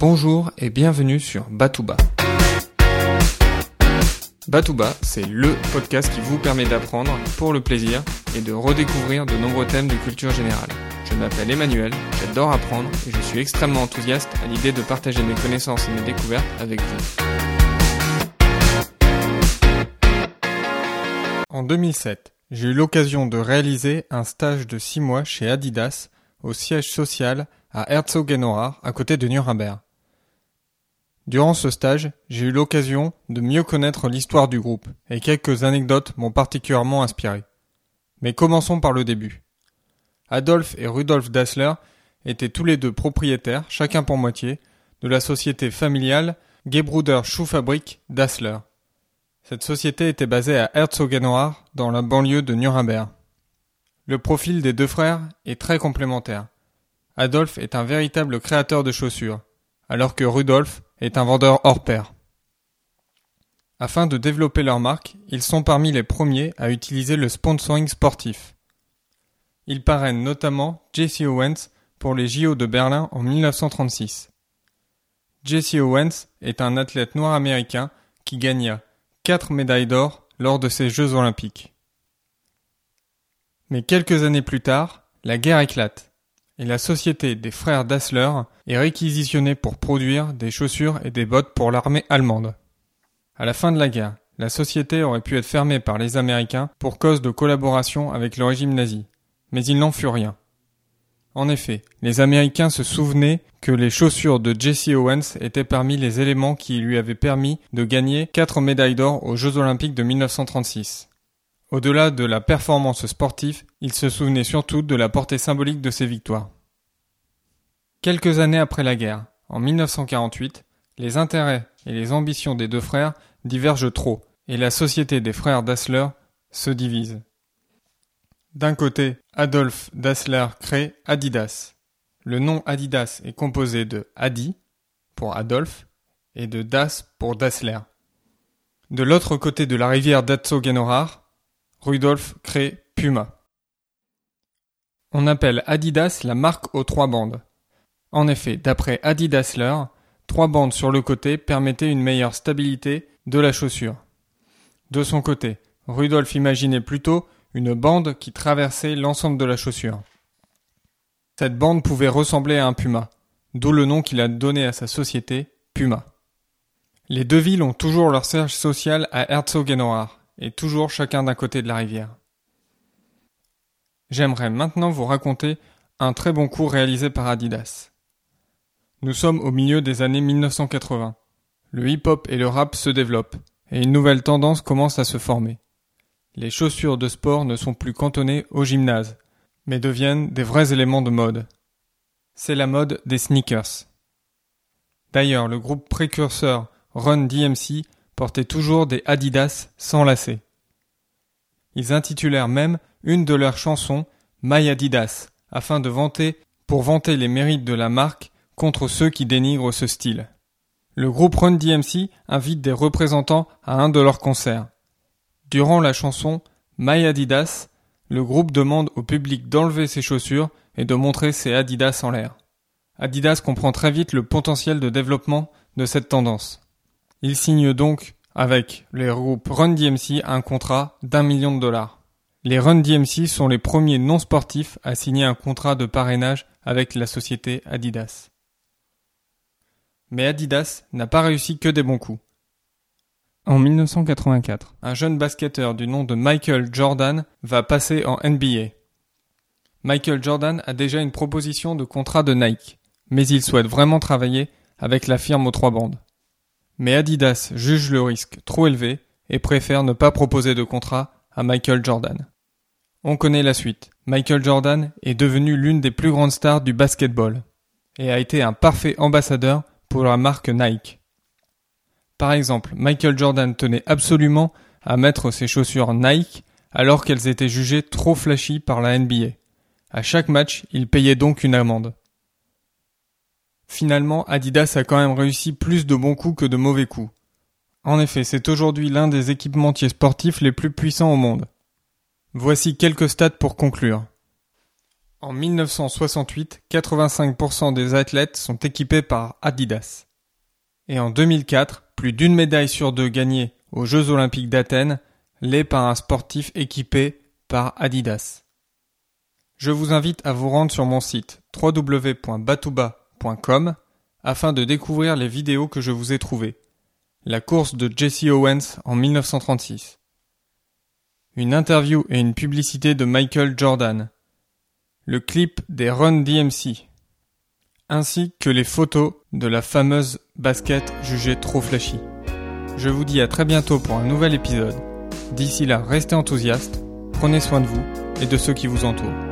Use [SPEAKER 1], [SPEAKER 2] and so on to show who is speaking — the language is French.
[SPEAKER 1] Bonjour et bienvenue sur Batouba. Batouba, c'est LE podcast qui vous permet d'apprendre pour le plaisir et de redécouvrir de nombreux thèmes de culture générale. Je m'appelle Emmanuel, j'adore apprendre et je suis extrêmement enthousiaste à l'idée de partager mes connaissances et mes découvertes avec vous. En 2007, j'ai eu l'occasion de réaliser un stage de 6 mois chez Adidas au siège social à Herzogenaurach à côté de Nuremberg. Durant ce stage, j'ai eu l'occasion de mieux connaître l'histoire du groupe et quelques anecdotes m'ont particulièrement inspiré. Mais commençons par le début. Adolf et Rudolf Dassler étaient tous les deux propriétaires, chacun pour moitié, de la société familiale Gebruder Schuhfabrik Dassler. Cette société était basée à Herzogenaurach dans la banlieue de Nuremberg. Le profil des deux frères est très complémentaire. Adolf est un véritable créateur de chaussures, alors que Rudolf est un vendeur hors pair. Afin de développer leur marque, ils sont parmi les premiers à utiliser le sponsoring sportif. Ils parrainent notamment Jesse Owens pour les JO de Berlin en 1936. Jesse Owens est un athlète noir américain qui gagna quatre médailles d'or lors de ces Jeux olympiques. Mais quelques années plus tard, la guerre éclate et la société des frères Dassler est réquisitionnée pour produire des chaussures et des bottes pour l'armée allemande. À la fin de la guerre, la société aurait pu être fermée par les Américains pour cause de collaboration avec le régime nazi, mais il n'en fut rien. En effet, les Américains se souvenaient que les chaussures de Jesse Owens étaient parmi les éléments qui lui avaient permis de gagner quatre médailles d'or aux Jeux Olympiques de 1936. Au-delà de la performance sportive, il se souvenait surtout de la portée symbolique de ses victoires. Quelques années après la guerre, en 1948, les intérêts et les ambitions des deux frères divergent trop, et la société des frères Dassler se divise. D'un côté, Adolf Dassler crée Adidas. Le nom Adidas est composé de Adi pour Adolf et de Das pour Dassler. De l'autre côté de la rivière Rudolf crée Puma. On appelle Adidas la marque aux trois bandes. En effet, d'après Adidasler, trois bandes sur le côté permettaient une meilleure stabilité de la chaussure. De son côté, Rudolf imaginait plutôt une bande qui traversait l'ensemble de la chaussure. Cette bande pouvait ressembler à un puma, d'où le nom qu'il a donné à sa société, Puma. Les deux villes ont toujours leur siège social à Herzogenaurach et toujours chacun d'un côté de la rivière. J'aimerais maintenant vous raconter un très bon coup réalisé par Adidas. Nous sommes au milieu des années 1980. Le hip-hop et le rap se développent, et une nouvelle tendance commence à se former. Les chaussures de sport ne sont plus cantonnées au gymnase, mais deviennent des vrais éléments de mode. C'est la mode des sneakers. D'ailleurs, le groupe précurseur Run DMC portaient toujours des Adidas sans lacets. Ils intitulèrent même une de leurs chansons My Adidas, afin de vanter, pour vanter les mérites de la marque contre ceux qui dénigrent ce style. Le groupe Run DMC invite des représentants à un de leurs concerts. Durant la chanson My Adidas, le groupe demande au public d'enlever ses chaussures et de montrer ses Adidas en l'air. Adidas comprend très vite le potentiel de développement de cette tendance. Il signe donc avec les groupes Run DMC un contrat d'un million de dollars. Les Run DMC sont les premiers non sportifs à signer un contrat de parrainage avec la société Adidas. Mais Adidas n'a pas réussi que des bons coups. En 1984, un jeune basketteur du nom de Michael Jordan va passer en NBA. Michael Jordan a déjà une proposition de contrat de Nike, mais il souhaite vraiment travailler avec la firme aux trois bandes. Mais Adidas juge le risque trop élevé et préfère ne pas proposer de contrat à Michael Jordan. On connaît la suite. Michael Jordan est devenu l'une des plus grandes stars du basketball et a été un parfait ambassadeur pour la marque Nike. Par exemple, Michael Jordan tenait absolument à mettre ses chaussures Nike alors qu'elles étaient jugées trop flashy par la NBA. À chaque match, il payait donc une amende. Finalement, Adidas a quand même réussi plus de bons coups que de mauvais coups. En effet, c'est aujourd'hui l'un des équipementiers sportifs les plus puissants au monde. Voici quelques stats pour conclure. En 1968, 85% des athlètes sont équipés par Adidas. Et en 2004, plus d'une médaille sur deux gagnée aux Jeux Olympiques d'Athènes l'est par un sportif équipé par Adidas. Je vous invite à vous rendre sur mon site www.batouba.com afin de découvrir les vidéos que je vous ai trouvées. La course de Jesse Owens en 1936. Une interview et une publicité de Michael Jordan. Le clip des Run DMC. Ainsi que les photos de la fameuse basket jugée trop flashy. Je vous dis à très bientôt pour un nouvel épisode. D'ici là, restez enthousiastes, prenez soin de vous et de ceux qui vous entourent.